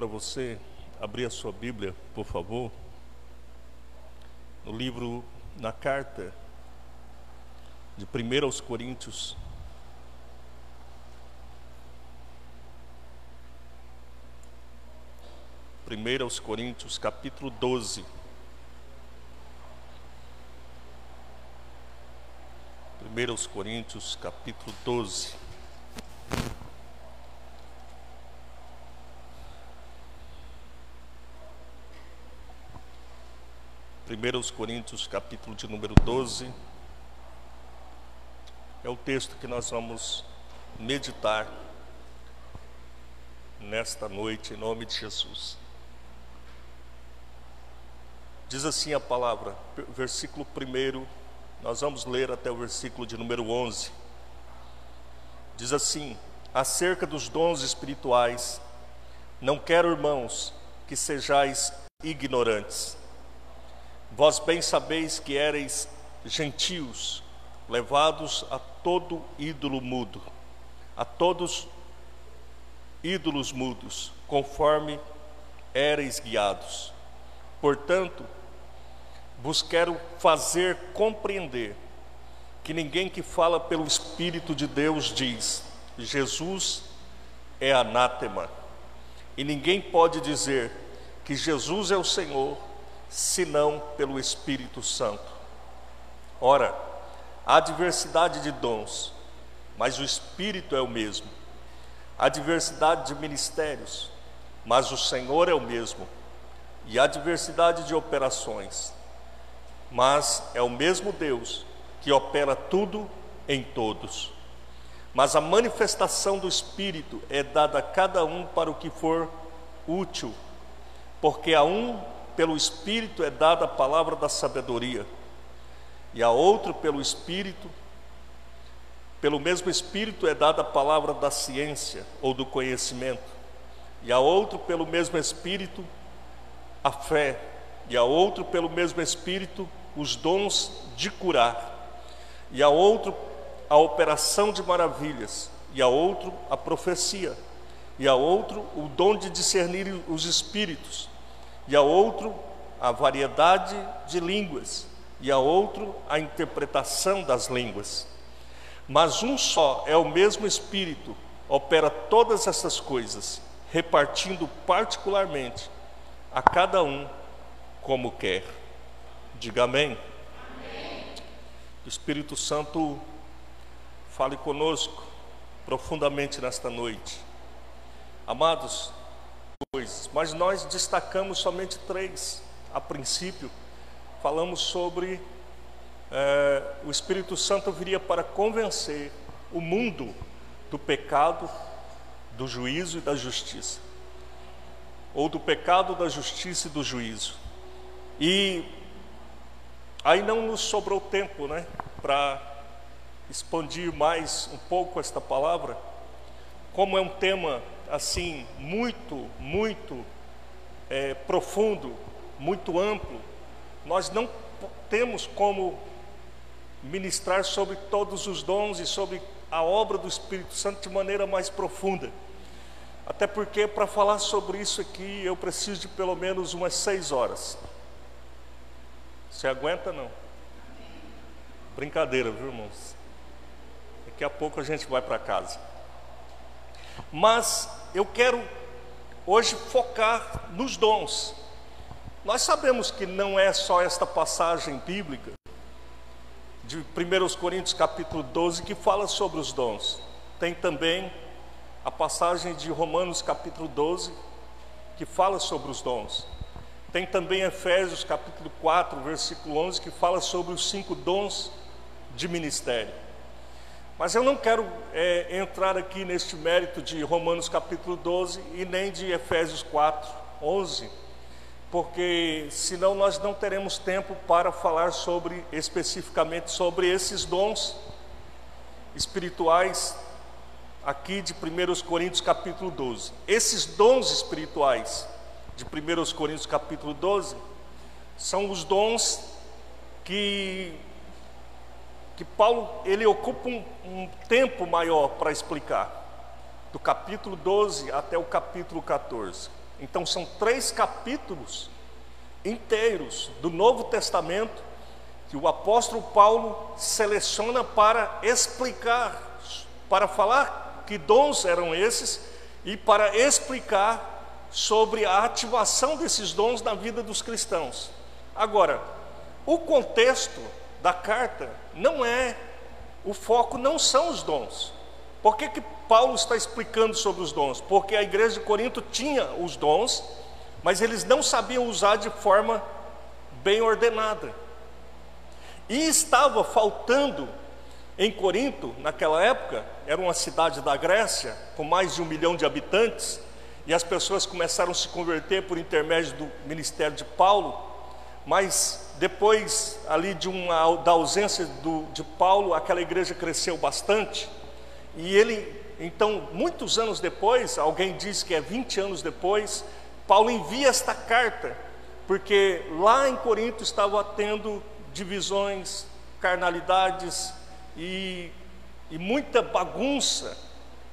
para você abrir a sua Bíblia, por favor, no livro, na carta de 1 aos Coríntios. Primeiro aos Coríntios, capítulo 12. Primeiro aos Coríntios, capítulo 12. Primeiro aos Coríntios, capítulo de número 12. É o texto que nós vamos meditar nesta noite, em nome de Jesus. Diz assim a palavra, versículo 1, nós vamos ler até o versículo de número 11. Diz assim: acerca dos dons espirituais, não quero, irmãos, que sejais ignorantes Vós bem sabeis que ereis gentios, levados a todo ídolo mudo, a todos ídolos mudos, conforme ereis guiados. Portanto, vos quero fazer compreender que ninguém que fala pelo Espírito de Deus diz: Jesus é anátema. E ninguém pode dizer que Jesus é o Senhor senão pelo Espírito Santo. Ora, há diversidade de dons, mas o Espírito é o mesmo. Há diversidade de ministérios, mas o Senhor é o mesmo. E há diversidade de operações, mas é o mesmo Deus que opera tudo em todos. Mas a manifestação do Espírito é dada a cada um para o que for útil, porque a um pelo Espírito é dada a palavra da sabedoria, e a outro pelo Espírito, pelo mesmo Espírito é dada a palavra da ciência ou do conhecimento, e a outro pelo mesmo Espírito a fé, e a outro pelo mesmo Espírito os dons de curar, e a outro a operação de maravilhas, e a outro a profecia, e a outro o dom de discernir os espíritos, e a outro a variedade de línguas, e a outro a interpretação das línguas. Mas um só é o mesmo Espírito, opera todas essas coisas, repartindo particularmente a cada um como quer. Diga amém. amém. O Espírito Santo fale conosco profundamente nesta noite. Amados, coisas, mas nós destacamos somente três. A princípio, falamos sobre é, o Espírito Santo viria para convencer o mundo do pecado, do juízo e da justiça, ou do pecado, da justiça e do juízo. E aí não nos sobrou tempo, né, para expandir mais um pouco esta palavra, como é um tema assim muito, muito é, profundo, muito amplo, nós não temos como ministrar sobre todos os dons e sobre a obra do Espírito Santo de maneira mais profunda. Até porque para falar sobre isso aqui eu preciso de pelo menos umas seis horas. Você aguenta não? Brincadeira, viu irmãos? Daqui a pouco a gente vai para casa. Mas eu quero hoje focar nos dons. Nós sabemos que não é só esta passagem bíblica de 1 Coríntios capítulo 12 que fala sobre os dons. Tem também a passagem de Romanos capítulo 12 que fala sobre os dons. Tem também Efésios capítulo 4, versículo 11 que fala sobre os cinco dons de ministério. Mas eu não quero é, entrar aqui neste mérito de Romanos capítulo 12 e nem de Efésios 4, 11, porque senão nós não teremos tempo para falar sobre especificamente sobre esses dons espirituais aqui de 1 Coríntios capítulo 12. Esses dons espirituais de 1 Coríntios capítulo 12 são os dons que que Paulo ele ocupa um, um tempo maior para explicar, do capítulo 12 até o capítulo 14. Então são três capítulos inteiros do Novo Testamento que o apóstolo Paulo seleciona para explicar, para falar que dons eram esses e para explicar sobre a ativação desses dons na vida dos cristãos. Agora, o contexto da carta não é, o foco não são os dons. Por que, que Paulo está explicando sobre os dons? Porque a igreja de Corinto tinha os dons, mas eles não sabiam usar de forma bem ordenada. E estava faltando em Corinto, naquela época, era uma cidade da Grécia, com mais de um milhão de habitantes, e as pessoas começaram a se converter por intermédio do ministério de Paulo, mas depois ali de uma, da ausência do, de Paulo, aquela igreja cresceu bastante, e ele, então, muitos anos depois, alguém diz que é 20 anos depois, Paulo envia esta carta, porque lá em Corinto estava tendo divisões, carnalidades e, e muita bagunça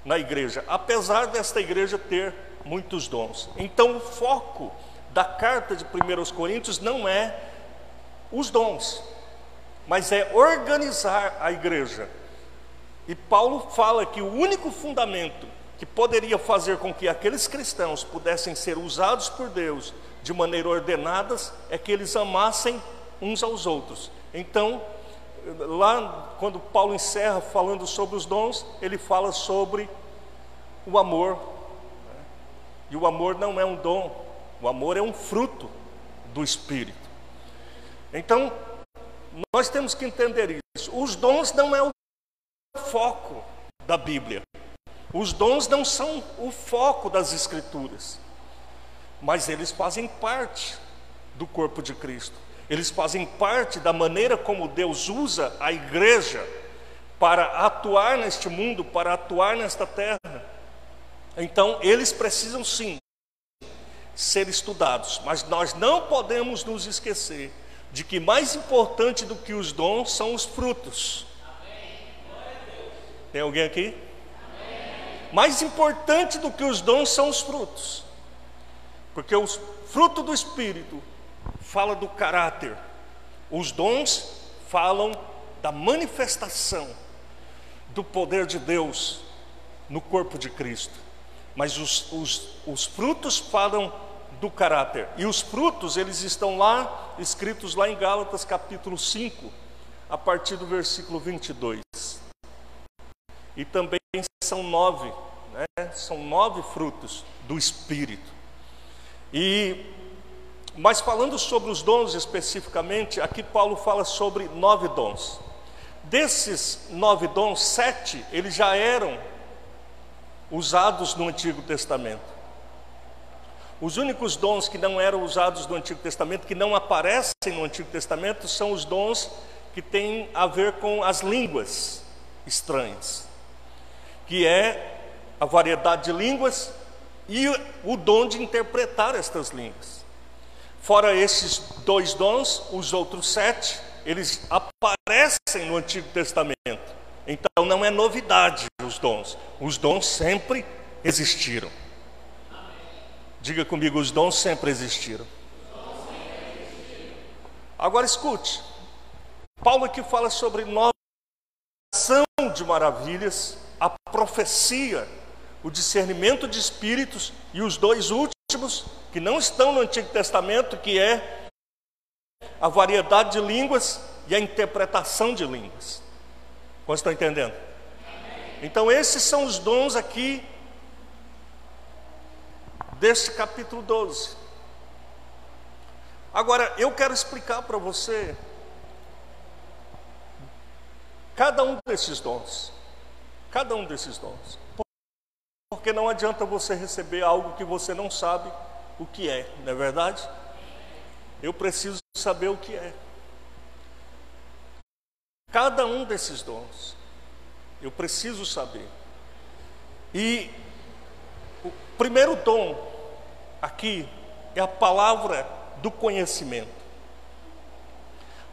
na igreja, apesar desta igreja ter muitos dons. Então, o foco da carta de 1 Coríntios não é os dons, mas é organizar a igreja. E Paulo fala que o único fundamento que poderia fazer com que aqueles cristãos pudessem ser usados por Deus de maneira ordenadas é que eles amassem uns aos outros. Então, lá quando Paulo encerra falando sobre os dons, ele fala sobre o amor. Né? E o amor não é um dom, o amor é um fruto do Espírito. Então, nós temos que entender isso. Os dons não é o foco da Bíblia. Os dons não são o foco das Escrituras, mas eles fazem parte do corpo de Cristo. Eles fazem parte da maneira como Deus usa a igreja para atuar neste mundo, para atuar nesta terra. Então, eles precisam sim ser estudados, mas nós não podemos nos esquecer de que mais importante do que os dons são os frutos. Tem alguém aqui? Mais importante do que os dons são os frutos, porque o fruto do Espírito fala do caráter, os dons falam da manifestação do poder de Deus no corpo de Cristo, mas os, os, os frutos falam do caráter, e os frutos eles estão lá, escritos lá em Gálatas capítulo 5, a partir do versículo 22. E também são nove, né? são nove frutos do Espírito. E mas falando sobre os dons especificamente, aqui Paulo fala sobre nove dons. Desses nove dons, sete eles já eram usados no Antigo Testamento. Os únicos dons que não eram usados no Antigo Testamento, que não aparecem no Antigo Testamento, são os dons que têm a ver com as línguas estranhas, que é a variedade de línguas e o dom de interpretar estas línguas. Fora esses dois dons, os outros sete, eles aparecem no Antigo Testamento. Então não é novidade os dons. Os dons sempre existiram. Diga comigo, os dons sempre existiram. Agora escute. Paulo aqui fala sobre nova de maravilhas, a profecia, o discernimento de espíritos e os dois últimos, que não estão no Antigo Testamento, que é a variedade de línguas e a interpretação de línguas. Vocês estão entendendo? Então, esses são os dons aqui deste capítulo 12. Agora, eu quero explicar para você cada um desses dons. Cada um desses dons. Porque não adianta você receber algo que você não sabe o que é, não é verdade? Eu preciso saber o que é. Cada um desses dons, eu preciso saber. E o primeiro dom aqui é a palavra do conhecimento.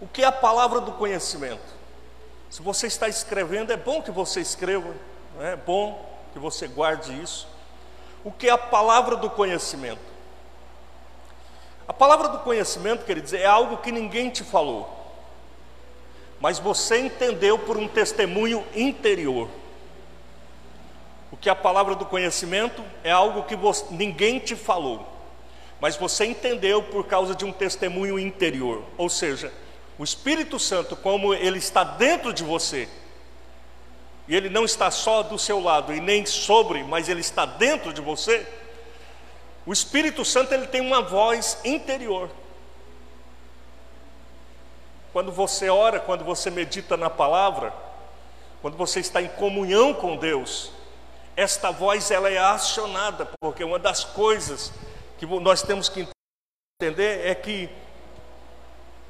O que é a palavra do conhecimento? Se você está escrevendo, é bom que você escreva, é bom que você guarde isso. O que é a palavra do conhecimento? A palavra do conhecimento, quer dizer, é algo que ninguém te falou, mas você entendeu por um testemunho interior. O que a palavra do conhecimento é algo que você, ninguém te falou, mas você entendeu por causa de um testemunho interior. Ou seja, o Espírito Santo, como ele está dentro de você, e ele não está só do seu lado e nem sobre, mas ele está dentro de você, o Espírito Santo ele tem uma voz interior. Quando você ora, quando você medita na palavra, quando você está em comunhão com Deus, esta voz ela é acionada, porque uma das coisas que nós temos que entender é que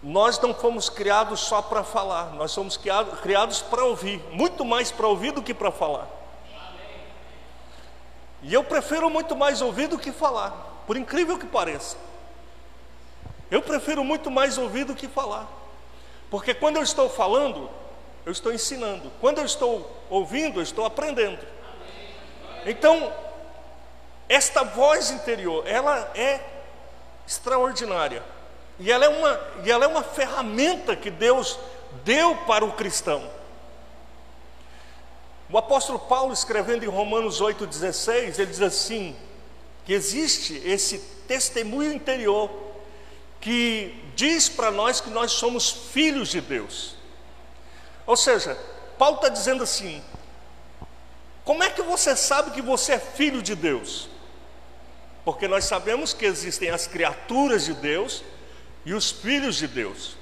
nós não fomos criados só para falar, nós somos criados para ouvir, muito mais para ouvir do que para falar. E eu prefiro muito mais ouvir do que falar, por incrível que pareça. Eu prefiro muito mais ouvir do que falar. Porque quando eu estou falando, eu estou ensinando. Quando eu estou ouvindo, eu estou aprendendo. Então, esta voz interior, ela é extraordinária. E ela é uma, e ela é uma ferramenta que Deus deu para o cristão. O apóstolo Paulo, escrevendo em Romanos 8,16, ele diz assim: que existe esse testemunho interior que diz para nós que nós somos filhos de Deus. Ou seja, Paulo está dizendo assim: como é que você sabe que você é filho de Deus? Porque nós sabemos que existem as criaturas de Deus e os filhos de Deus.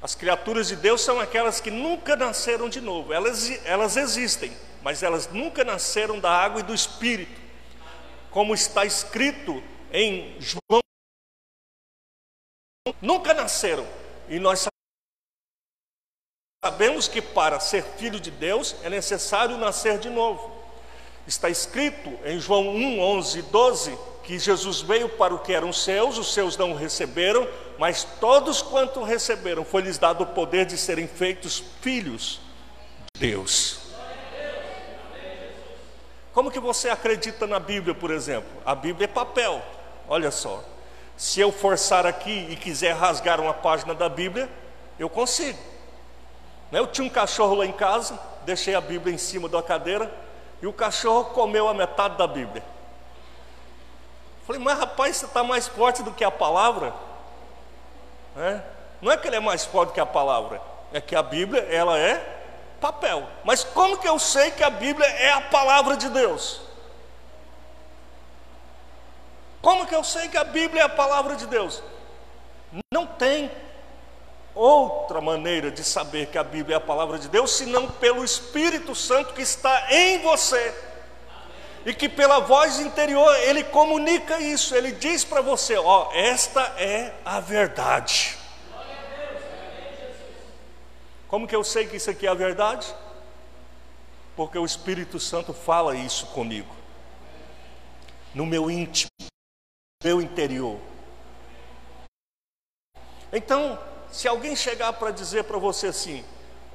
As criaturas de Deus são aquelas que nunca nasceram de novo. Elas, elas existem, mas elas nunca nasceram da água e do Espírito. Como está escrito em João. Nunca nasceram. E nós sabemos que para ser filho de Deus é necessário nascer de novo. Está escrito em João 1, 11 e 12 que Jesus veio para o que eram seus, os seus não o receberam, mas todos quanto receberam, foi-lhes dado o poder de serem feitos filhos de Deus. Como que você acredita na Bíblia, por exemplo? A Bíblia é papel. Olha só. Se eu forçar aqui e quiser rasgar uma página da Bíblia, eu consigo. Eu tinha um cachorro lá em casa, deixei a Bíblia em cima da cadeira e o cachorro comeu a metade da Bíblia. Falei, mas rapaz, você está mais forte do que a palavra? É? Não é que ele é mais forte que a palavra, é que a Bíblia ela é papel. Mas como que eu sei que a Bíblia é a palavra de Deus? Como que eu sei que a Bíblia é a palavra de Deus? Não tem outra maneira de saber que a Bíblia é a palavra de Deus senão pelo Espírito Santo que está em você e que pela voz interior ele comunica isso, ele diz para você: ó, esta é a verdade. Como que eu sei que isso aqui é a verdade? Porque o Espírito Santo fala isso comigo, no meu íntimo, no meu interior. Então, se alguém chegar para dizer para você assim: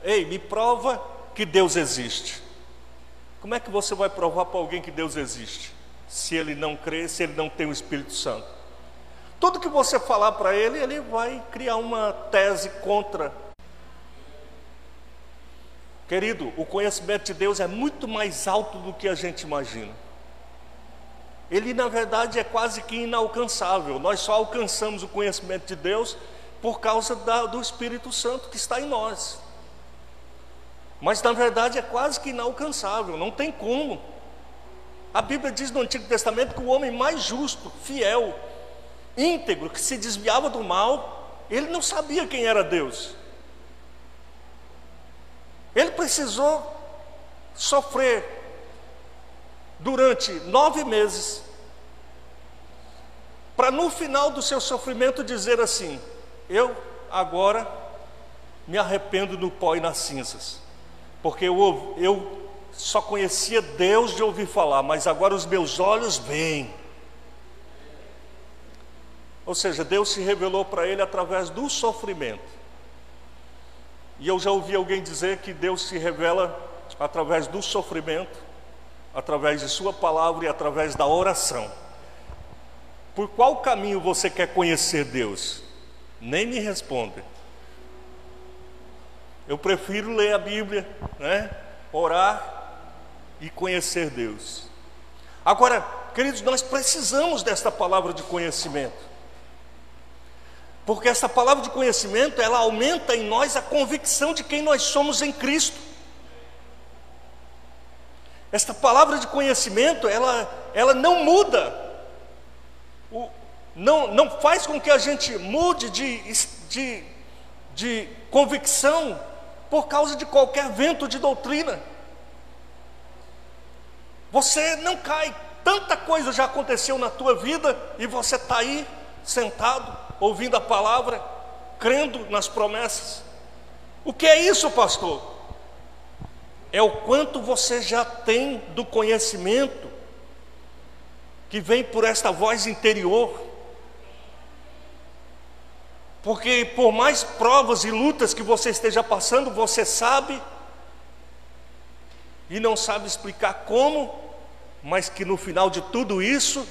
ei, me prova que Deus existe. Como é que você vai provar para alguém que Deus existe? Se ele não crê, se ele não tem o Espírito Santo. Tudo que você falar para ele, ele vai criar uma tese contra. Querido, o conhecimento de Deus é muito mais alto do que a gente imagina. Ele, na verdade, é quase que inalcançável. Nós só alcançamos o conhecimento de Deus por causa da, do Espírito Santo que está em nós mas na verdade é quase que inalcançável, não tem como. A Bíblia diz no Antigo Testamento que o homem mais justo, fiel, íntegro, que se desviava do mal, ele não sabia quem era Deus. Ele precisou sofrer durante nove meses, para no final do seu sofrimento dizer assim: Eu agora me arrependo no pó e nas cinzas porque eu, eu só conhecia Deus de ouvir falar, mas agora os meus olhos veem. Ou seja, Deus se revelou para ele através do sofrimento. E eu já ouvi alguém dizer que Deus se revela através do sofrimento, através de Sua palavra e através da oração. por qual caminho você quer conhecer Deus? Nem me responde. Eu prefiro ler a Bíblia, né? orar e conhecer Deus. Agora, queridos, nós precisamos desta palavra de conhecimento. Porque essa palavra de conhecimento, ela aumenta em nós a convicção de quem nós somos em Cristo. Esta palavra de conhecimento, ela, ela não muda, o, não, não faz com que a gente mude de, de, de convicção por causa de qualquer vento de doutrina. Você não cai, tanta coisa já aconteceu na tua vida e você está aí sentado, ouvindo a palavra, crendo nas promessas. O que é isso, pastor? É o quanto você já tem do conhecimento que vem por esta voz interior. Porque por mais provas e lutas que você esteja passando, você sabe e não sabe explicar como, mas que no final de tudo isso,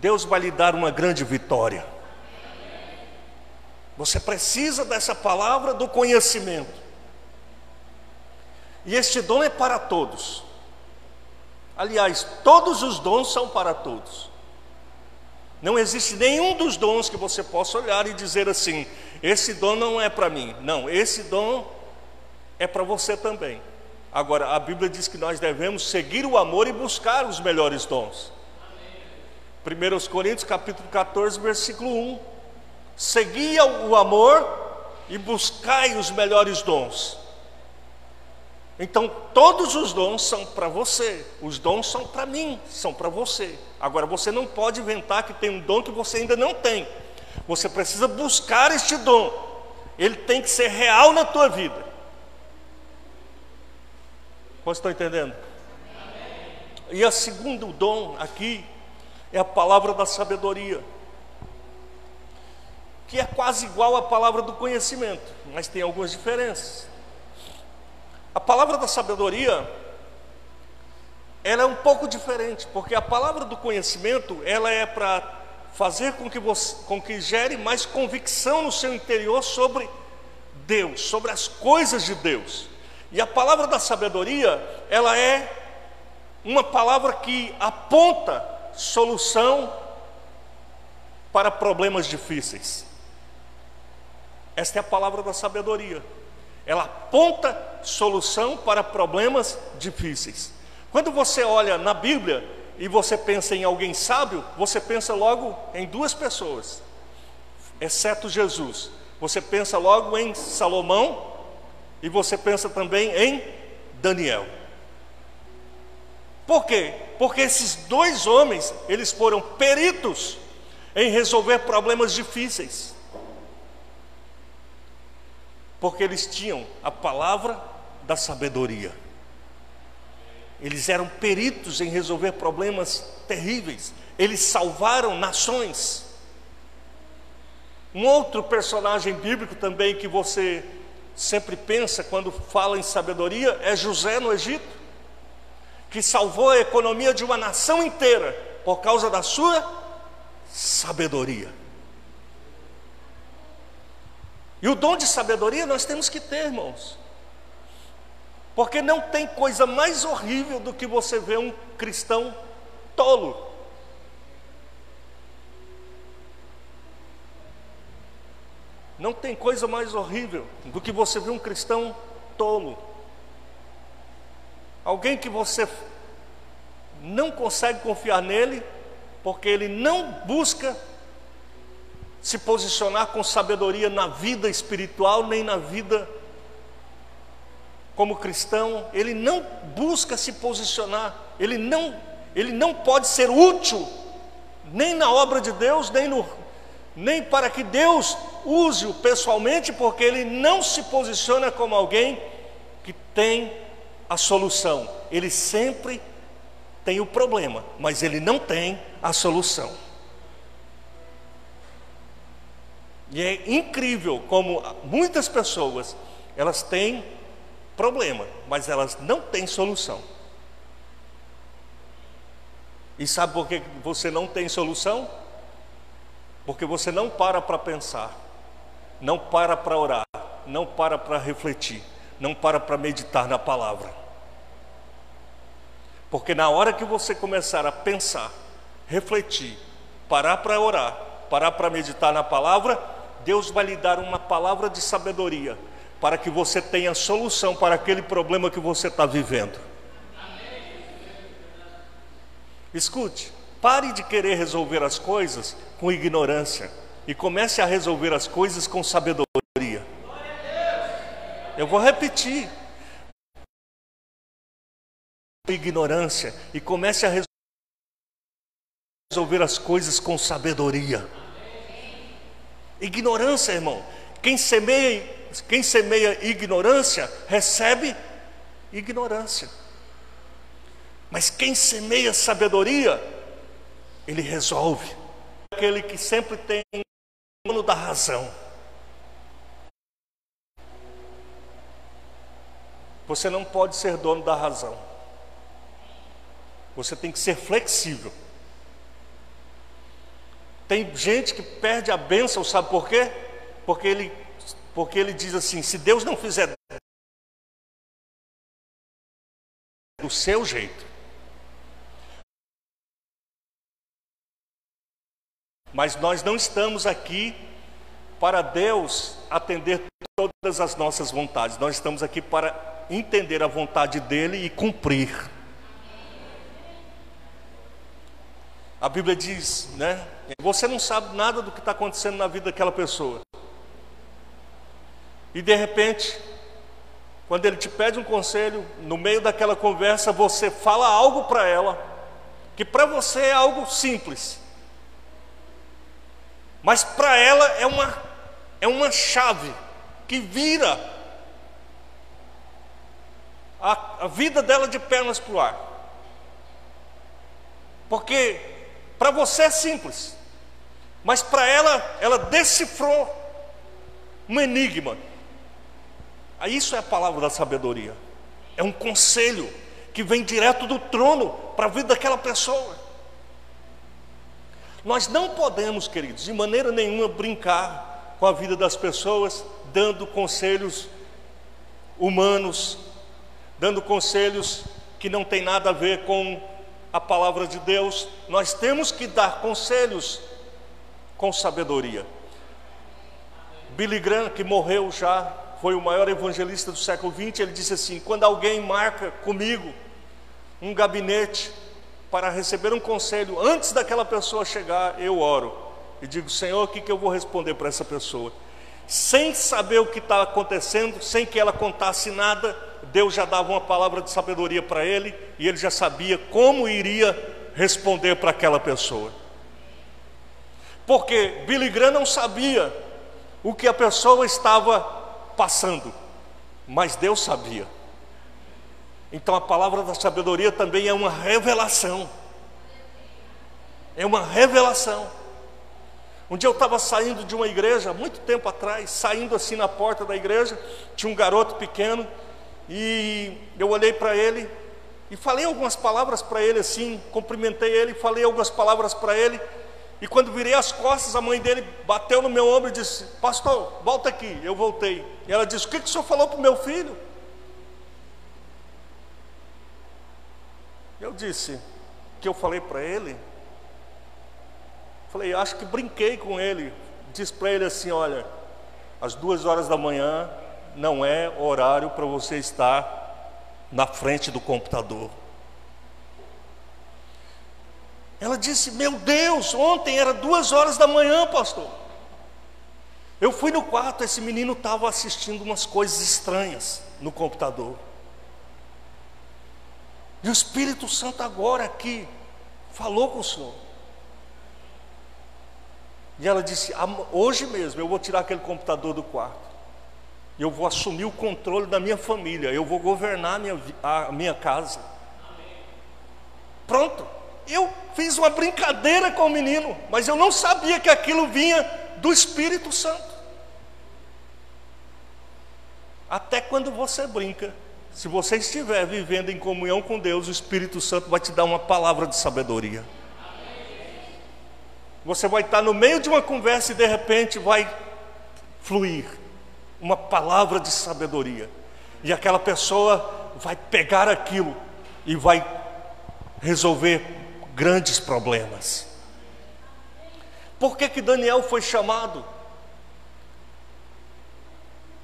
Deus vai lhe dar uma grande vitória. Você precisa dessa palavra do conhecimento. E este dom é para todos. Aliás, todos os dons são para todos. Não existe nenhum dos dons que você possa olhar e dizer assim: esse dom não é para mim. Não, esse dom é para você também. Agora, a Bíblia diz que nós devemos seguir o amor e buscar os melhores dons. 1 Coríntios capítulo 14, versículo 1 segui o amor e buscai os melhores dons. Então, todos os dons são para você, os dons são para mim, são para você. Agora, você não pode inventar que tem um dom que você ainda não tem. Você precisa buscar este dom, ele tem que ser real na tua vida. Você está entendendo? E a segundo dom aqui é a palavra da sabedoria que é quase igual à palavra do conhecimento, mas tem algumas diferenças. A palavra da sabedoria, ela é um pouco diferente, porque a palavra do conhecimento, ela é para fazer com que você, com que gere mais convicção no seu interior sobre Deus, sobre as coisas de Deus. E a palavra da sabedoria, ela é uma palavra que aponta solução para problemas difíceis. Esta é a palavra da sabedoria. Ela aponta solução para problemas difíceis. Quando você olha na Bíblia e você pensa em alguém sábio, você pensa logo em duas pessoas, exceto Jesus. Você pensa logo em Salomão e você pensa também em Daniel. Por quê? Porque esses dois homens, eles foram peritos em resolver problemas difíceis porque eles tinham a palavra da sabedoria. Eles eram peritos em resolver problemas terríveis. Eles salvaram nações. Um outro personagem bíblico também que você sempre pensa quando fala em sabedoria é José no Egito, que salvou a economia de uma nação inteira por causa da sua sabedoria. E o dom de sabedoria nós temos que ter, irmãos. Porque não tem coisa mais horrível do que você ver um cristão tolo. Não tem coisa mais horrível do que você ver um cristão tolo. Alguém que você não consegue confiar nele, porque ele não busca se posicionar com sabedoria na vida espiritual, nem na vida como cristão, ele não busca se posicionar, ele não, ele não pode ser útil, nem na obra de Deus, nem, no, nem para que Deus use-o pessoalmente, porque ele não se posiciona como alguém que tem a solução, ele sempre tem o problema, mas ele não tem a solução. E é incrível como muitas pessoas, elas têm problema, mas elas não têm solução. E sabe por que você não tem solução? Porque você não para para pensar, não para para orar, não para para refletir, não para para meditar na palavra. Porque na hora que você começar a pensar, refletir, parar para orar, parar para meditar na palavra, Deus vai lhe dar uma palavra de sabedoria para que você tenha solução para aquele problema que você está vivendo. Escute, pare de querer resolver as coisas com ignorância e comece a resolver as coisas com sabedoria. Eu vou repetir. Ignorância e comece a resolver as coisas com sabedoria. Ignorância, irmão. Quem semeia quem semeia ignorância recebe ignorância. Mas quem semeia sabedoria, ele resolve. Aquele que sempre tem o dono da razão. Você não pode ser dono da razão. Você tem que ser flexível. Tem gente que perde a bênção, sabe por quê? Porque ele porque ele diz assim: se Deus não fizer do seu jeito, mas nós não estamos aqui para Deus atender todas as nossas vontades, nós estamos aqui para entender a vontade dele e cumprir. A Bíblia diz, né? Você não sabe nada do que está acontecendo na vida daquela pessoa. E de repente, quando ele te pede um conselho, no meio daquela conversa você fala algo para ela, que para você é algo simples, mas para ela é uma, é uma chave que vira a, a vida dela de pernas para o ar. Porque para você é simples, mas para ela, ela decifrou um enigma. Isso é a palavra da sabedoria. É um conselho que vem direto do trono para a vida daquela pessoa. Nós não podemos, queridos, de maneira nenhuma brincar com a vida das pessoas, dando conselhos humanos, dando conselhos que não tem nada a ver com a palavra de Deus. Nós temos que dar conselhos com sabedoria. Billy Graham, que morreu já foi o maior evangelista do século XX, ele disse assim: quando alguém marca comigo um gabinete para receber um conselho, antes daquela pessoa chegar, eu oro e digo: Senhor, o que, que eu vou responder para essa pessoa? Sem saber o que está acontecendo, sem que ela contasse nada, Deus já dava uma palavra de sabedoria para ele e ele já sabia como iria responder para aquela pessoa. Porque Billy Graham não sabia o que a pessoa estava passando, mas Deus sabia. Então a palavra da sabedoria também é uma revelação. É uma revelação. Um dia eu estava saindo de uma igreja, muito tempo atrás, saindo assim na porta da igreja, tinha um garoto pequeno, e eu olhei para ele e falei algumas palavras para ele assim, cumprimentei ele, falei algumas palavras para ele, e quando virei as costas, a mãe dele bateu no meu ombro e disse: Pastor, volta aqui. Eu voltei. E ela disse: O que, que o senhor falou para o meu filho? Eu disse: Que eu falei para ele? Falei: Acho que brinquei com ele. Disse para ele assim: Olha, às duas horas da manhã não é horário para você estar na frente do computador. Ela disse: Meu Deus, ontem era duas horas da manhã, pastor. Eu fui no quarto, esse menino estava assistindo umas coisas estranhas no computador. E o Espírito Santo agora aqui falou com o Senhor. E ela disse: Hoje mesmo eu vou tirar aquele computador do quarto. Eu vou assumir o controle da minha família. Eu vou governar a minha, a minha casa. Pronto. Eu fiz uma brincadeira com o menino, mas eu não sabia que aquilo vinha do Espírito Santo. Até quando você brinca, se você estiver vivendo em comunhão com Deus, o Espírito Santo vai te dar uma palavra de sabedoria. Você vai estar no meio de uma conversa e de repente vai fluir uma palavra de sabedoria. E aquela pessoa vai pegar aquilo e vai resolver grandes problemas. Por que, que Daniel foi chamado?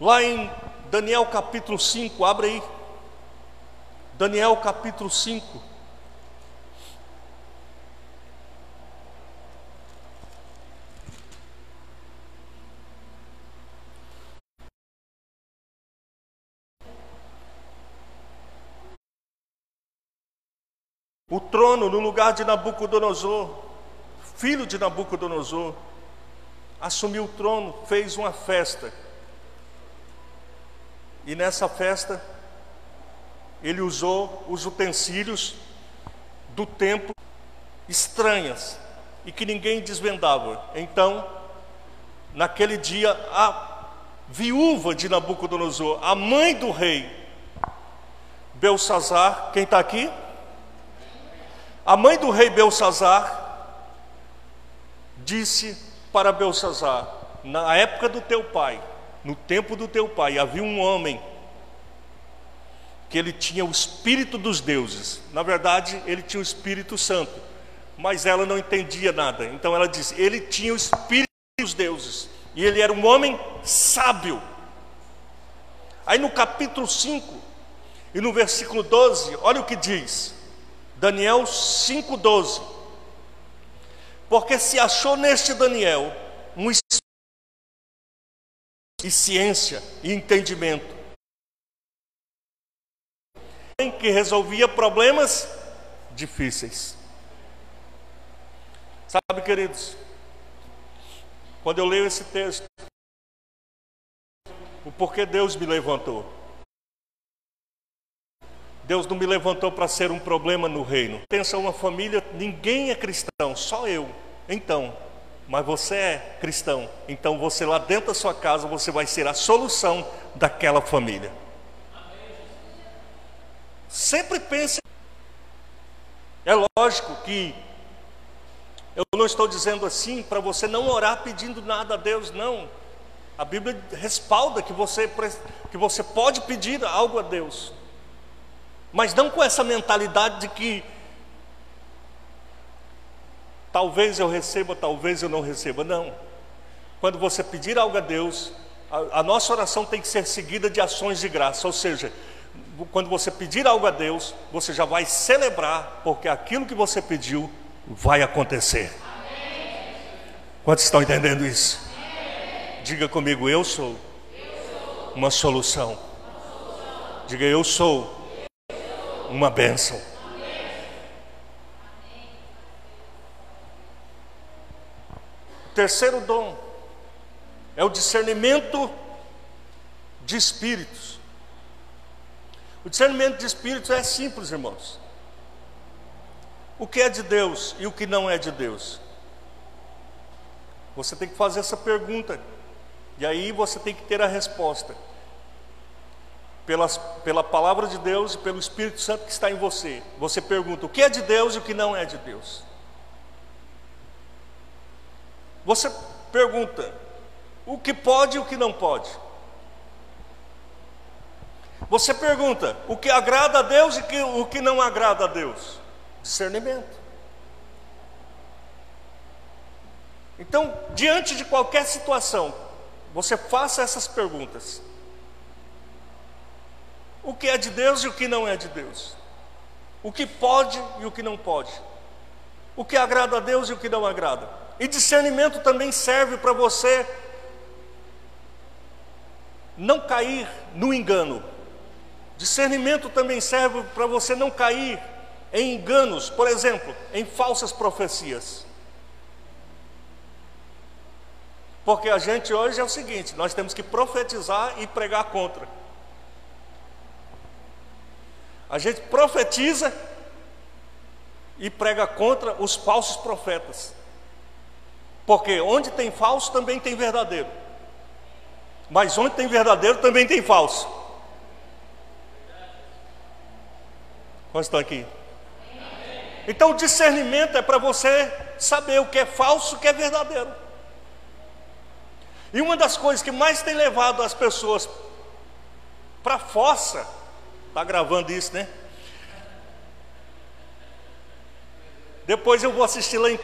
Lá em Daniel capítulo 5, abre aí. Daniel capítulo 5. O trono no lugar de Nabucodonosor, filho de Nabucodonosor, assumiu o trono, fez uma festa. E nessa festa, ele usou os utensílios do templo estranhas e que ninguém desvendava. Então, naquele dia, a viúva de Nabucodonosor, a mãe do rei Belsazar, quem está aqui? A mãe do rei Belsazar disse para Belsazar: Na época do teu pai, no tempo do teu pai, havia um homem que ele tinha o espírito dos deuses. Na verdade, ele tinha o Espírito Santo, mas ela não entendia nada. Então ela disse: ele tinha o espírito dos deuses e ele era um homem sábio. Aí no capítulo 5 e no versículo 12, olha o que diz. Daniel 5,12. Porque se achou neste Daniel um e ciência e entendimento, que resolvia problemas difíceis. Sabe, queridos, quando eu leio esse texto, o porquê Deus me levantou. Deus não me levantou para ser um problema no reino. Pensa uma família, ninguém é cristão, só eu. Então, mas você é cristão. Então você lá dentro da sua casa, você vai ser a solução daquela família. Sempre pense. É lógico que eu não estou dizendo assim para você não orar pedindo nada a Deus, não. A Bíblia respalda que você, que você pode pedir algo a Deus. Mas não com essa mentalidade de que talvez eu receba, talvez eu não receba. Não. Quando você pedir algo a Deus, a, a nossa oração tem que ser seguida de ações de graça. Ou seja, quando você pedir algo a Deus, você já vai celebrar, porque aquilo que você pediu vai acontecer. Amém. Quantos estão entendendo isso? Amém. Diga comigo, eu sou, eu sou. Uma, solução. uma solução. Diga, eu sou uma bênção. O terceiro dom é o discernimento de espíritos. O discernimento de espíritos é simples, irmãos. O que é de Deus e o que não é de Deus? Você tem que fazer essa pergunta, e aí você tem que ter a resposta pelas, pela palavra de Deus e pelo Espírito Santo que está em você. Você pergunta o que é de Deus e o que não é de Deus. Você pergunta o que pode e o que não pode. Você pergunta o que agrada a Deus e o que não agrada a Deus. Discernimento. Então, diante de qualquer situação, você faça essas perguntas o que é de Deus e o que não é de Deus, o que pode e o que não pode, o que agrada a Deus e o que não agrada. E discernimento também serve para você não cair no engano. Discernimento também serve para você não cair em enganos, por exemplo, em falsas profecias. Porque a gente hoje é o seguinte: nós temos que profetizar e pregar contra. A gente profetiza e prega contra os falsos profetas. Porque onde tem falso também tem verdadeiro. Mas onde tem verdadeiro também tem falso. Quantos estão aqui? Então, discernimento é para você saber o que é falso e o que é verdadeiro. E uma das coisas que mais tem levado as pessoas para a fossa, está gravando isso, né? Depois eu vou assistir lá em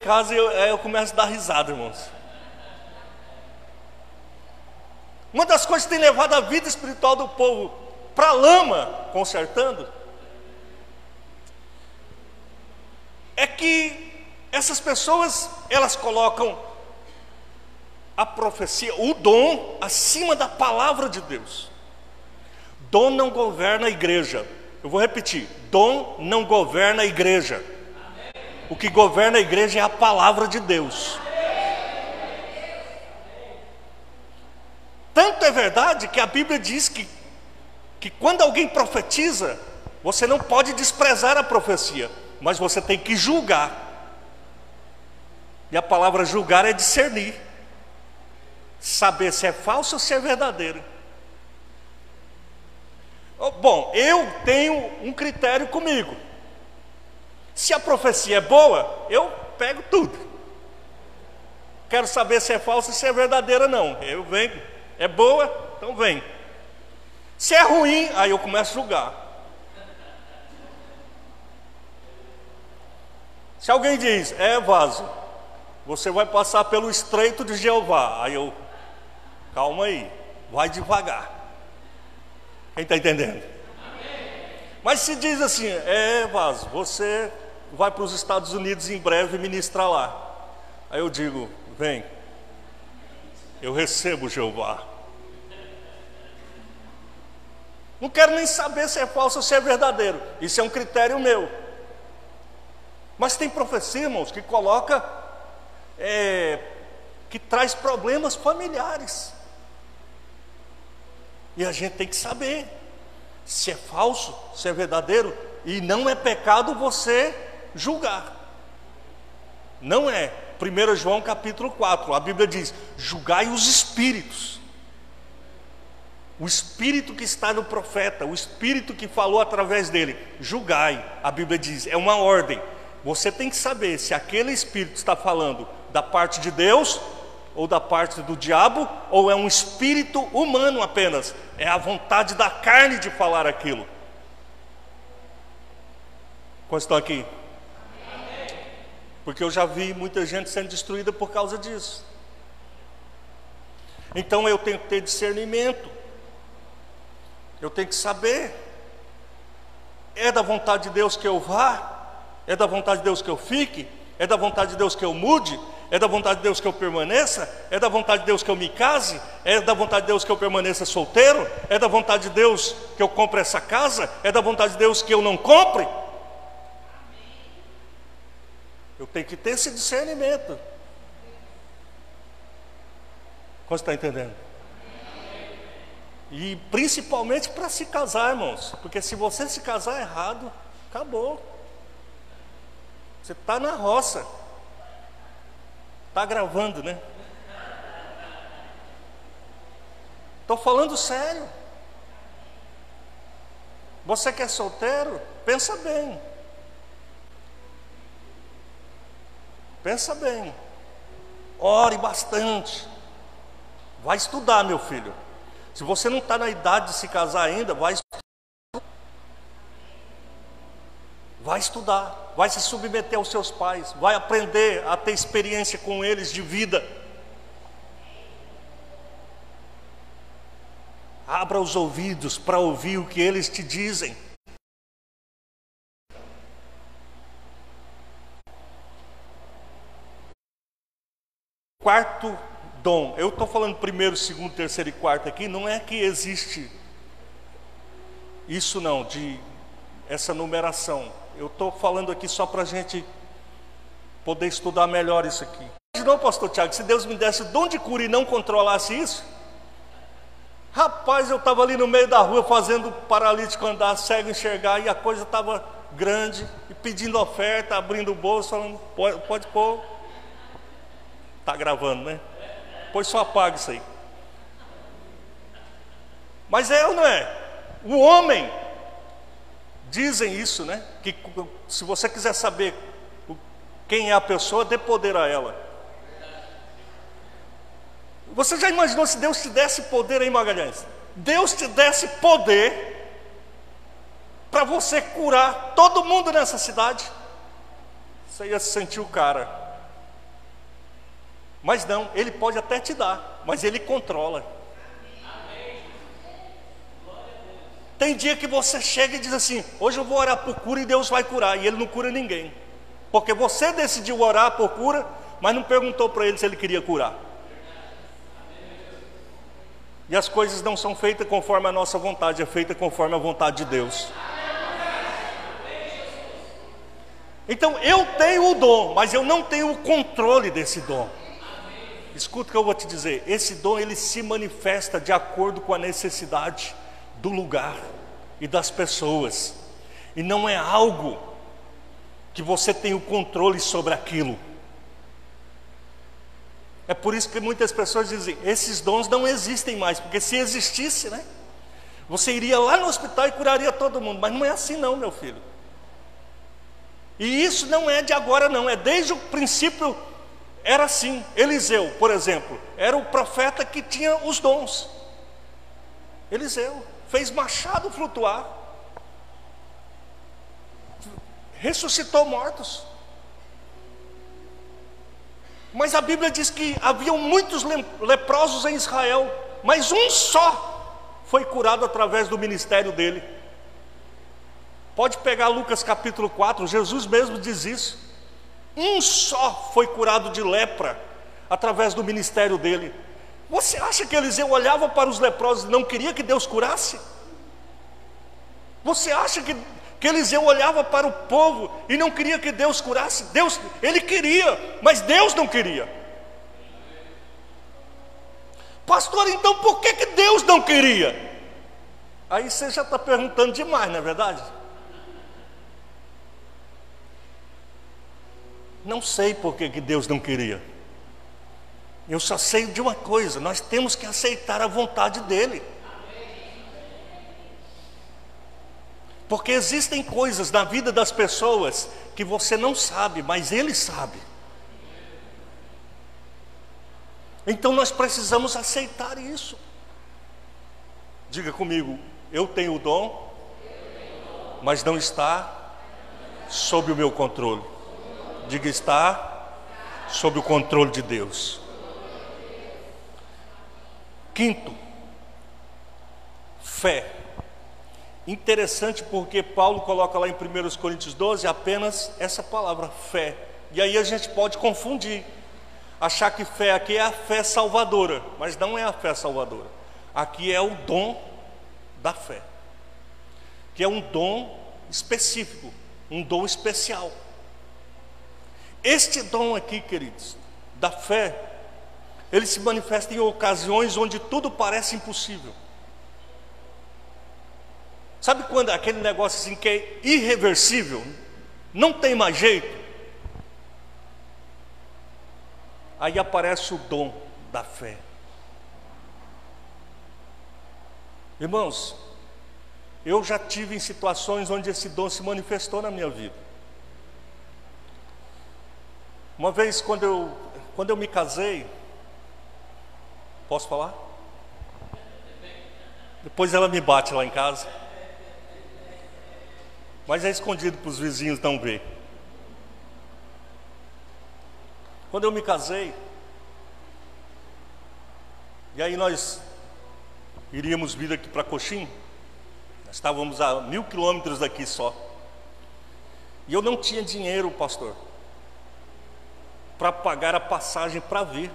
casa e eu, eu começo a dar risada, irmãos. Uma das coisas que tem levado a vida espiritual do povo para a lama, consertando, é que essas pessoas, elas colocam a profecia, o dom, acima da palavra de Deus. Dom não governa a igreja. Eu vou repetir: dom não governa a igreja. O que governa a igreja é a palavra de Deus. Tanto é verdade que a Bíblia diz que, que quando alguém profetiza, você não pode desprezar a profecia, mas você tem que julgar. E a palavra julgar é discernir saber se é falso ou se é verdadeiro. Bom, eu tenho um critério comigo. Se a profecia é boa, eu pego tudo. Quero saber se é falsa se é verdadeira, não. Eu venho. É boa? Então vem. Se é ruim, aí eu começo a julgar. Se alguém diz, é vaso, você vai passar pelo estreito de Jeová. Aí eu Calma aí, vai devagar. Quem está entendendo? Mas se diz assim, é Vaz, você vai para os Estados Unidos em breve ministrar lá. Aí eu digo, vem, eu recebo Jeová. Não quero nem saber se é falso ou se é verdadeiro. Isso é um critério meu. Mas tem profecia, irmãos, que coloca, é, que traz problemas familiares. E a gente tem que saber se é falso, se é verdadeiro, e não é pecado você julgar. Não é. 1 João capítulo 4, a Bíblia diz: julgai os espíritos. O espírito que está no profeta, o espírito que falou através dele, julgai. A Bíblia diz, é uma ordem. Você tem que saber se aquele espírito está falando da parte de Deus ou da parte do diabo, ou é um espírito humano apenas, é a vontade da carne de falar aquilo. Quantos estão aqui? Porque eu já vi muita gente sendo destruída por causa disso. Então eu tenho que ter discernimento, eu tenho que saber: é da vontade de Deus que eu vá? É da vontade de Deus que eu fique? É da vontade de Deus que eu mude? É da vontade de Deus que eu permaneça? É da vontade de Deus que eu me case? É da vontade de Deus que eu permaneça solteiro? É da vontade de Deus que eu compre essa casa? É da vontade de Deus que eu não compre? Eu tenho que ter esse discernimento. Como está entendendo? E principalmente para se casar, irmãos. Porque se você se casar errado, acabou. Você está na roça. Está gravando, né? Estou falando sério. Você que é solteiro, pensa bem. Pensa bem. Ore bastante. Vai estudar, meu filho. Se você não está na idade de se casar ainda, vai estudar. Vai estudar, vai se submeter aos seus pais, vai aprender a ter experiência com eles de vida. Abra os ouvidos para ouvir o que eles te dizem. Quarto dom, eu estou falando primeiro, segundo, terceiro e quarto aqui, não é que existe isso não, de essa numeração. Eu estou falando aqui só para a gente poder estudar melhor isso aqui. Não, pastor Tiago, se Deus me desse o dom de cura e não controlasse isso, rapaz, eu estava ali no meio da rua fazendo paralítico andar, cego enxergar, e a coisa estava grande, e pedindo oferta, abrindo o bolso, falando, pode, pode pôr. Está gravando, né? Pois só apaga isso aí. Mas é ou não é? O homem Dizem isso, né? Que se você quiser saber quem é a pessoa, dê poder a ela. Você já imaginou se Deus te desse poder aí, Magalhães? Deus te desse poder para você curar todo mundo nessa cidade? Você ia se sentir o cara. Mas não, Ele pode até te dar, mas Ele controla. Tem dia que você chega e diz assim: hoje eu vou orar por cura e Deus vai curar, e Ele não cura ninguém, porque você decidiu orar por cura, mas não perguntou para Ele se Ele queria curar. E as coisas não são feitas conforme a nossa vontade, é feita conforme a vontade de Deus. Então eu tenho o dom, mas eu não tenho o controle desse dom. Escuta o que eu vou te dizer, esse dom ele se manifesta de acordo com a necessidade do lugar e das pessoas. E não é algo que você tem o controle sobre aquilo. É por isso que muitas pessoas dizem: esses dons não existem mais, porque se existisse, né? Você iria lá no hospital e curaria todo mundo, mas não é assim, não, meu filho. E isso não é de agora, não, é desde o princípio era assim. Eliseu, por exemplo, era o profeta que tinha os dons. Eliseu fez machado flutuar, ressuscitou mortos. Mas a Bíblia diz que haviam muitos leprosos em Israel, mas um só foi curado através do ministério dele. Pode pegar Lucas capítulo 4, Jesus mesmo diz isso. Um só foi curado de lepra através do ministério dele. Você acha que Eliseu olhava para os leprosos e não queria que Deus curasse? Você acha que, que Eliseu olhava para o povo e não queria que Deus curasse? Deus, ele queria, mas Deus não queria. Pastor, então por que, que Deus não queria? Aí você já está perguntando demais, não é verdade? Não sei por que, que Deus não queria. Eu só sei de uma coisa: nós temos que aceitar a vontade dEle. Porque existem coisas na vida das pessoas que você não sabe, mas Ele sabe. Então nós precisamos aceitar isso. Diga comigo, eu tenho o dom, mas não está sob o meu controle. Diga, está sob o controle de Deus. Quinto, fé. Interessante porque Paulo coloca lá em 1 Coríntios 12 apenas essa palavra fé. E aí a gente pode confundir, achar que fé aqui é a fé salvadora, mas não é a fé salvadora. Aqui é o dom da fé, que é um dom específico, um dom especial. Este dom aqui, queridos, da fé, ele se manifesta em ocasiões onde tudo parece impossível. Sabe quando aquele negócio assim que é irreversível, não tem mais jeito? Aí aparece o dom da fé. Irmãos, eu já tive em situações onde esse dom se manifestou na minha vida. Uma vez, quando eu, quando eu me casei, Posso falar? Depois ela me bate lá em casa. Mas é escondido para os vizinhos não ver. Quando eu me casei, e aí nós iríamos vir aqui para Coxim, nós estávamos a mil quilômetros daqui só. E eu não tinha dinheiro, pastor, para pagar a passagem para vir.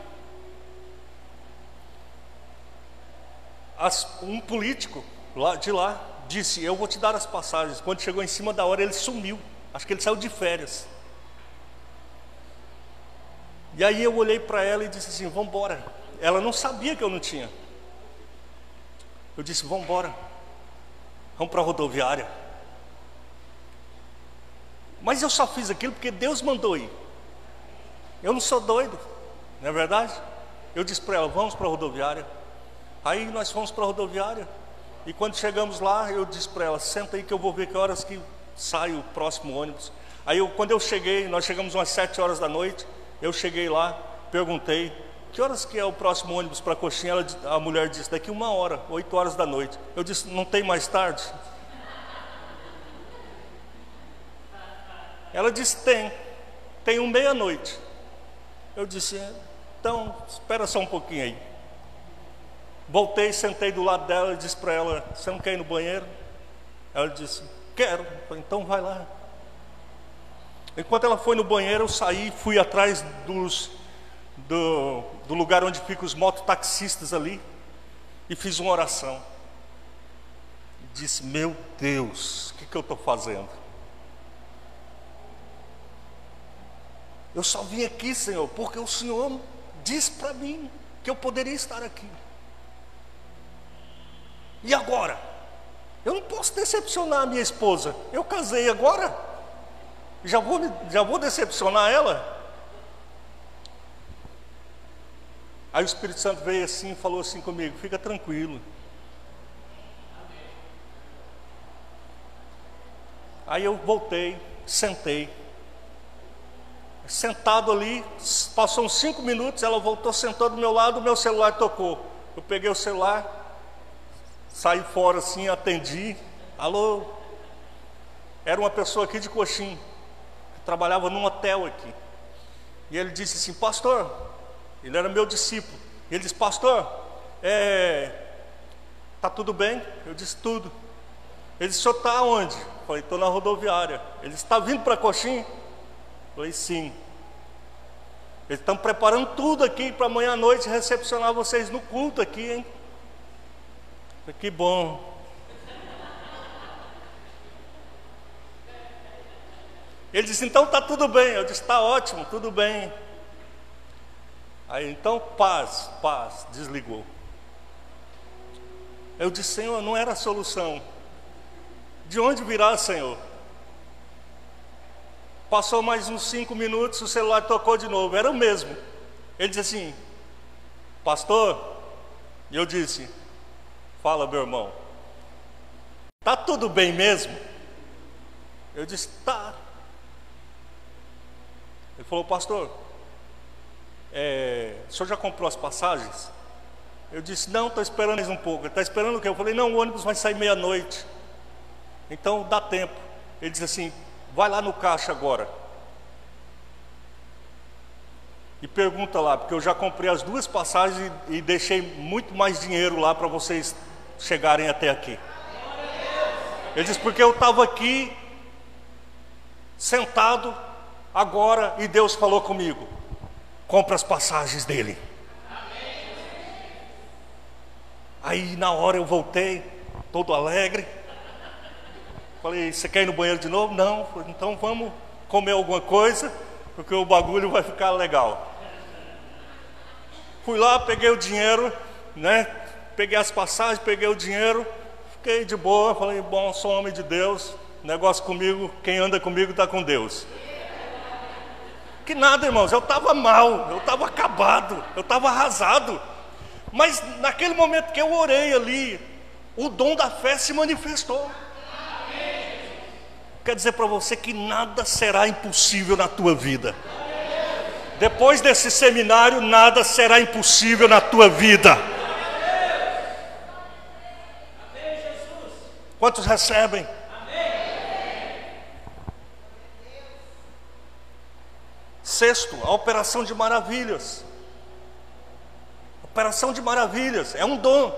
As, um político lá, de lá disse: Eu vou te dar as passagens. Quando chegou em cima da hora, ele sumiu. Acho que ele saiu de férias. E aí eu olhei para ela e disse assim: Vamos embora. Ela não sabia que eu não tinha. Eu disse: Vamos embora. Vamos para a rodoviária. Mas eu só fiz aquilo porque Deus mandou ir. Eu não sou doido, não é verdade? Eu disse para ela: Vamos para a rodoviária. Aí nós fomos para a rodoviária e quando chegamos lá, eu disse para ela: senta aí que eu vou ver que horas que sai o próximo ônibus. Aí eu, quando eu cheguei, nós chegamos umas sete horas da noite, eu cheguei lá, perguntei, que horas que é o próximo ônibus para Coxinha? Ela, a mulher disse, daqui uma hora, oito horas da noite. Eu disse, não tem mais tarde? Ela disse, tem, tem um meia-noite. Eu disse, então, espera só um pouquinho aí. Voltei, sentei do lado dela e disse para ela, você não quer ir no banheiro? Ela disse, quero. Então vai lá. Enquanto ela foi no banheiro, eu saí, fui atrás dos, do, do lugar onde ficam os mototaxistas ali e fiz uma oração. Disse: Meu Deus, o que, que eu estou fazendo? Eu só vim aqui, Senhor, porque o Senhor disse para mim que eu poderia estar aqui. E agora? Eu não posso decepcionar a minha esposa. Eu casei agora já vou, já vou decepcionar ela? Aí o Espírito Santo veio assim e falou assim comigo: fica tranquilo. Aí eu voltei, sentei. Sentado ali, passou uns cinco minutos, ela voltou, sentou do meu lado, o meu celular tocou. Eu peguei o celular, saí fora assim, atendi. Alô? Era uma pessoa aqui de coxim trabalhava num hotel aqui. E ele disse assim, pastor, ele era meu discípulo. Ele disse, pastor, é, tá tudo bem? Eu disse, tudo. Ele disse, o senhor está onde? Eu falei, estou na rodoviária. Ele está vindo para Coxim? Eu falei, sim. Eles estão preparando tudo aqui para amanhã à noite recepcionar vocês no culto aqui, hein? Que bom. Ele disse: Então está tudo bem. Eu disse: Está ótimo, tudo bem. Aí então, paz, paz, desligou. Eu disse: Senhor, não era a solução. De onde virá, Senhor? Passou mais uns cinco minutos, o celular tocou de novo, era o mesmo. Ele disse assim: Pastor, e eu disse: Fala, meu irmão, tá tudo bem mesmo? Eu disse: Tá. Ele falou, pastor, é, o senhor já comprou as passagens? Eu disse, não, estou esperando mais um pouco. Ele está esperando o quê? Eu falei, não, o ônibus vai sair meia-noite. Então dá tempo. Ele disse assim, vai lá no caixa agora. E pergunta lá, porque eu já comprei as duas passagens e, e deixei muito mais dinheiro lá para vocês chegarem até aqui. Ele disse, porque eu estava aqui, sentado, agora e Deus falou comigo: compra as passagens dele. Aí na hora eu voltei, todo alegre. Falei: Você quer ir no banheiro de novo? Não. Então vamos comer alguma coisa, porque o bagulho vai ficar legal. Fui lá, peguei o dinheiro, né? Peguei as passagens, peguei o dinheiro, fiquei de boa. Falei: Bom, sou homem de Deus. Negócio comigo, quem anda comigo está com Deus. Que nada, irmãos, eu estava mal, eu estava acabado, eu estava arrasado. Mas naquele momento que eu orei ali, o dom da fé se manifestou. Quer dizer para você que nada será impossível na tua vida. Depois desse seminário, nada será impossível na tua vida. Quantos recebem? Sexto, a operação de maravilhas. Operação de maravilhas é um dom.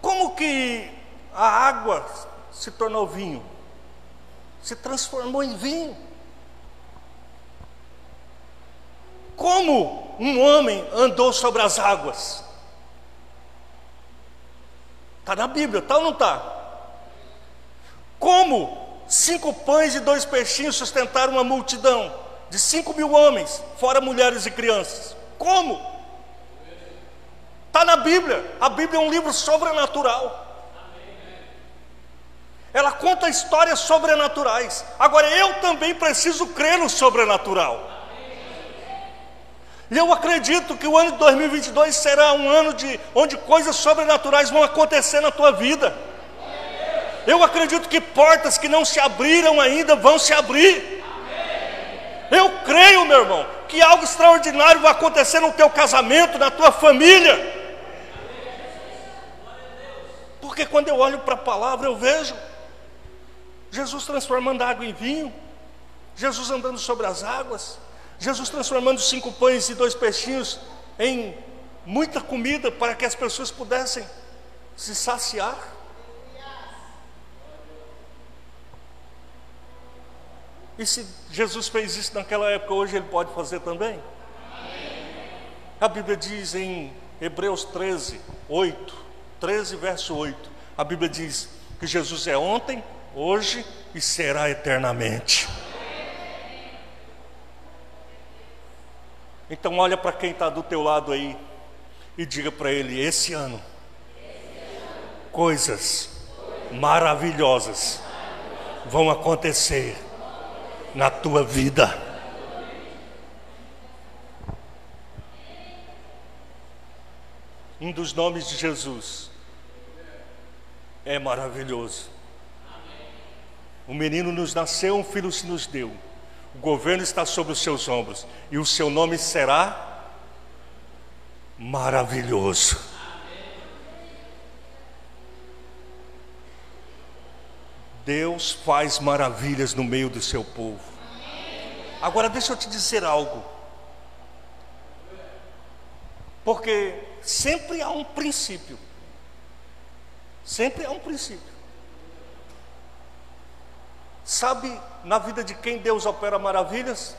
Como que a água se tornou vinho? Se transformou em vinho. Como um homem andou sobre as águas? Está na Bíblia, está ou não está? Como Cinco pães e dois peixinhos sustentaram uma multidão de cinco mil homens, fora mulheres e crianças. Como? Está na Bíblia. A Bíblia é um livro sobrenatural. Ela conta histórias sobrenaturais. Agora eu também preciso crer no sobrenatural. E eu acredito que o ano de 2022 será um ano de onde coisas sobrenaturais vão acontecer na tua vida. Eu acredito que portas que não se abriram ainda vão se abrir. Eu creio, meu irmão, que algo extraordinário vai acontecer no teu casamento, na tua família. Porque quando eu olho para a palavra, eu vejo Jesus transformando água em vinho, Jesus andando sobre as águas, Jesus transformando cinco pães e dois peixinhos em muita comida para que as pessoas pudessem se saciar. E se Jesus fez isso naquela época, hoje ele pode fazer também? A Bíblia diz em Hebreus 13, 8, 13, verso 8: a Bíblia diz que Jesus é ontem, hoje e será eternamente. Então olha para quem está do teu lado aí e diga para ele: esse ano, coisas maravilhosas vão acontecer na tua vida. Um dos nomes de Jesus é maravilhoso. O menino nos nasceu, um filho se nos deu. O governo está sobre os seus ombros e o seu nome será maravilhoso. Deus faz maravilhas no meio do seu povo. Agora deixa eu te dizer algo. Porque sempre há um princípio. Sempre há um princípio. Sabe na vida de quem Deus opera maravilhas?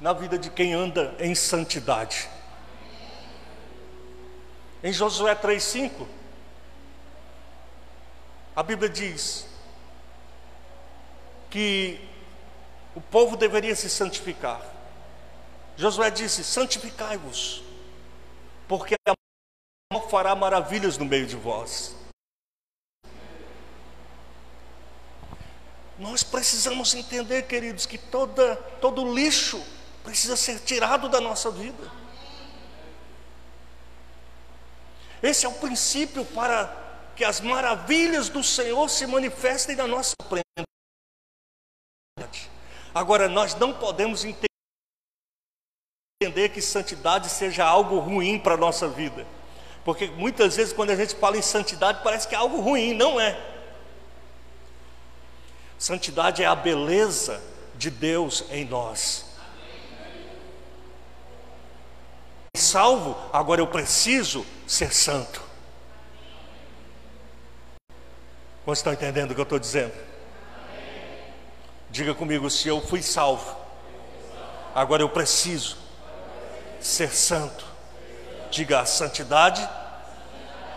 Na vida de quem anda em santidade. Em Josué 3,5, a Bíblia diz que o povo deveria se santificar. Josué disse: santificai-vos, porque a fará maravilhas no meio de vós. Nós precisamos entender, queridos, que toda, todo lixo precisa ser tirado da nossa vida. Esse é o princípio para que as maravilhas do Senhor se manifestem na nossa frente. Agora, nós não podemos entender que santidade seja algo ruim para a nossa vida. Porque muitas vezes, quando a gente fala em santidade, parece que é algo ruim, não é. Santidade é a beleza de Deus em nós. Salvo, agora eu preciso ser santo. Vocês estão entendendo o que eu estou dizendo? Diga comigo, se eu fui salvo, agora eu preciso ser santo. Diga, a santidade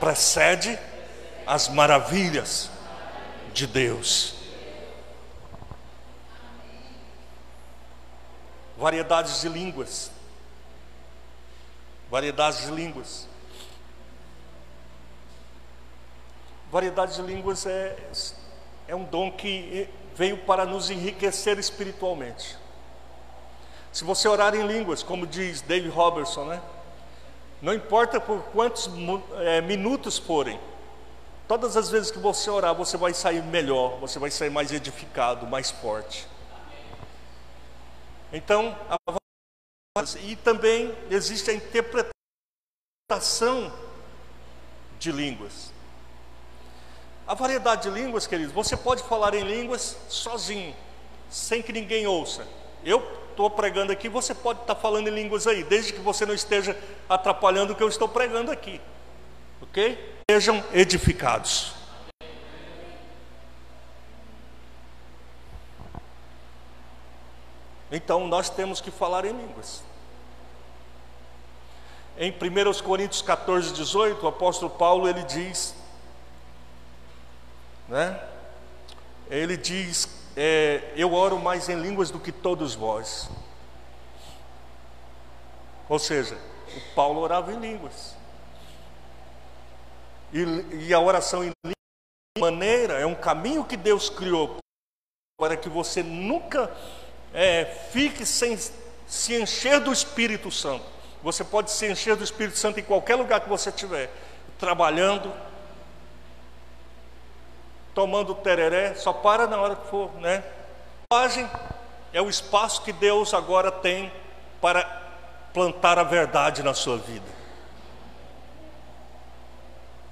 precede as maravilhas de Deus. Variedades de línguas. Variedades de línguas. Variedade de línguas é, é um dom que veio para nos enriquecer espiritualmente. Se você orar em línguas, como diz David Robertson, né? Não importa por quantos é, minutos forem, todas as vezes que você orar, você vai sair melhor, você vai sair mais edificado, mais forte. Então, a... e também existe a interpretação de línguas. A variedade de línguas, queridos, você pode falar em línguas sozinho, sem que ninguém ouça. Eu estou pregando aqui, você pode estar tá falando em línguas aí, desde que você não esteja atrapalhando o que eu estou pregando aqui. Ok? Sejam edificados. Então nós temos que falar em línguas. Em 1 Coríntios 14, 18, o apóstolo Paulo ele diz, né? Ele diz, é, eu oro mais em línguas do que todos vós. Ou seja, o Paulo orava em línguas. E, e a oração em línguas maneira é um caminho que Deus criou para que você nunca é, fique sem se encher do Espírito Santo. Você pode se encher do Espírito Santo em qualquer lugar que você estiver, trabalhando, tomando tereré, só para na hora que for, né? Linguagem é o espaço que Deus agora tem para plantar a verdade na sua vida.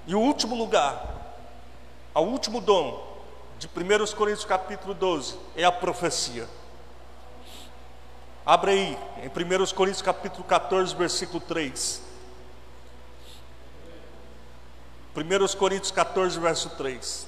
E o último lugar, o último dom de 1 Coríntios capítulo 12 é a profecia. Abre aí, em 1 Coríntios capítulo 14, versículo 3. 1 Coríntios 14, verso 3.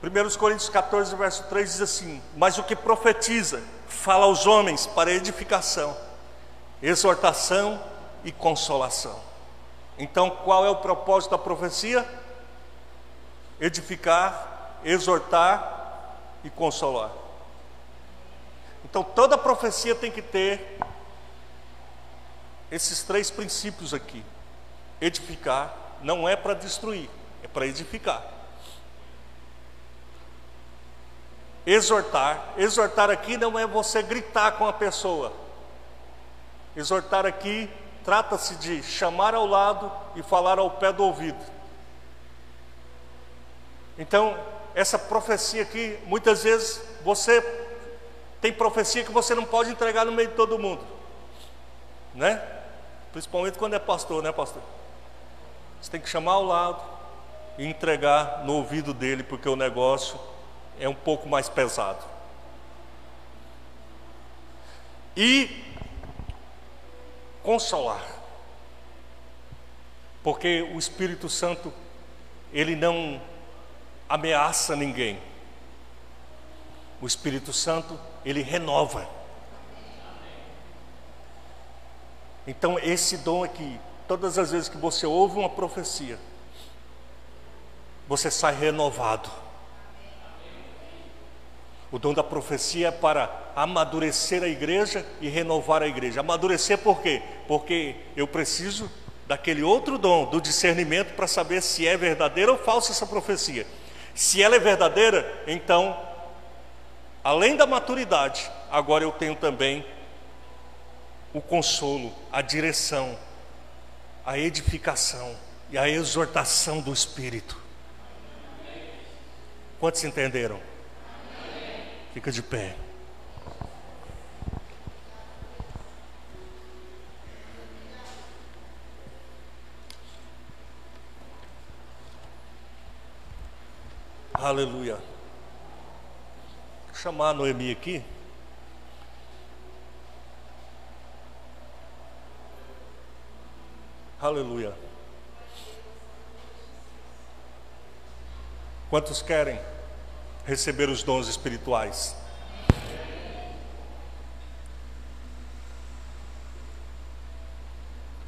Primeiros Coríntios 14, verso 3 diz assim: Mas o que profetiza, fala aos homens para edificação, exortação e consolação. Então, qual é o propósito da profecia? Edificar, exortar e consolar. Então toda profecia tem que ter esses três princípios aqui. Edificar não é para destruir, é para edificar. Exortar, exortar aqui não é você gritar com a pessoa. Exortar aqui trata-se de chamar ao lado e falar ao pé do ouvido. Então, essa profecia aqui, muitas vezes você tem profecia que você não pode entregar no meio de todo mundo, né? Principalmente quando é pastor, né, pastor? Você tem que chamar ao lado e entregar no ouvido dele, porque o negócio é um pouco mais pesado. E consolar, porque o Espírito Santo, ele não ameaça ninguém. O Espírito Santo, ele renova. Então, esse dom aqui, todas as vezes que você ouve uma profecia, você sai renovado. O dom da profecia é para amadurecer a igreja e renovar a igreja. Amadurecer por quê? Porque eu preciso daquele outro dom, do discernimento, para saber se é verdadeira ou falsa essa profecia. Se ela é verdadeira, então, além da maturidade, agora eu tenho também o consolo, a direção, a edificação e a exortação do Espírito. Quantos entenderam? Fica de pé. Aleluia. Vou chamar a Noemi aqui. Aleluia. Quantos querem receber os dons espirituais?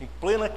Em plena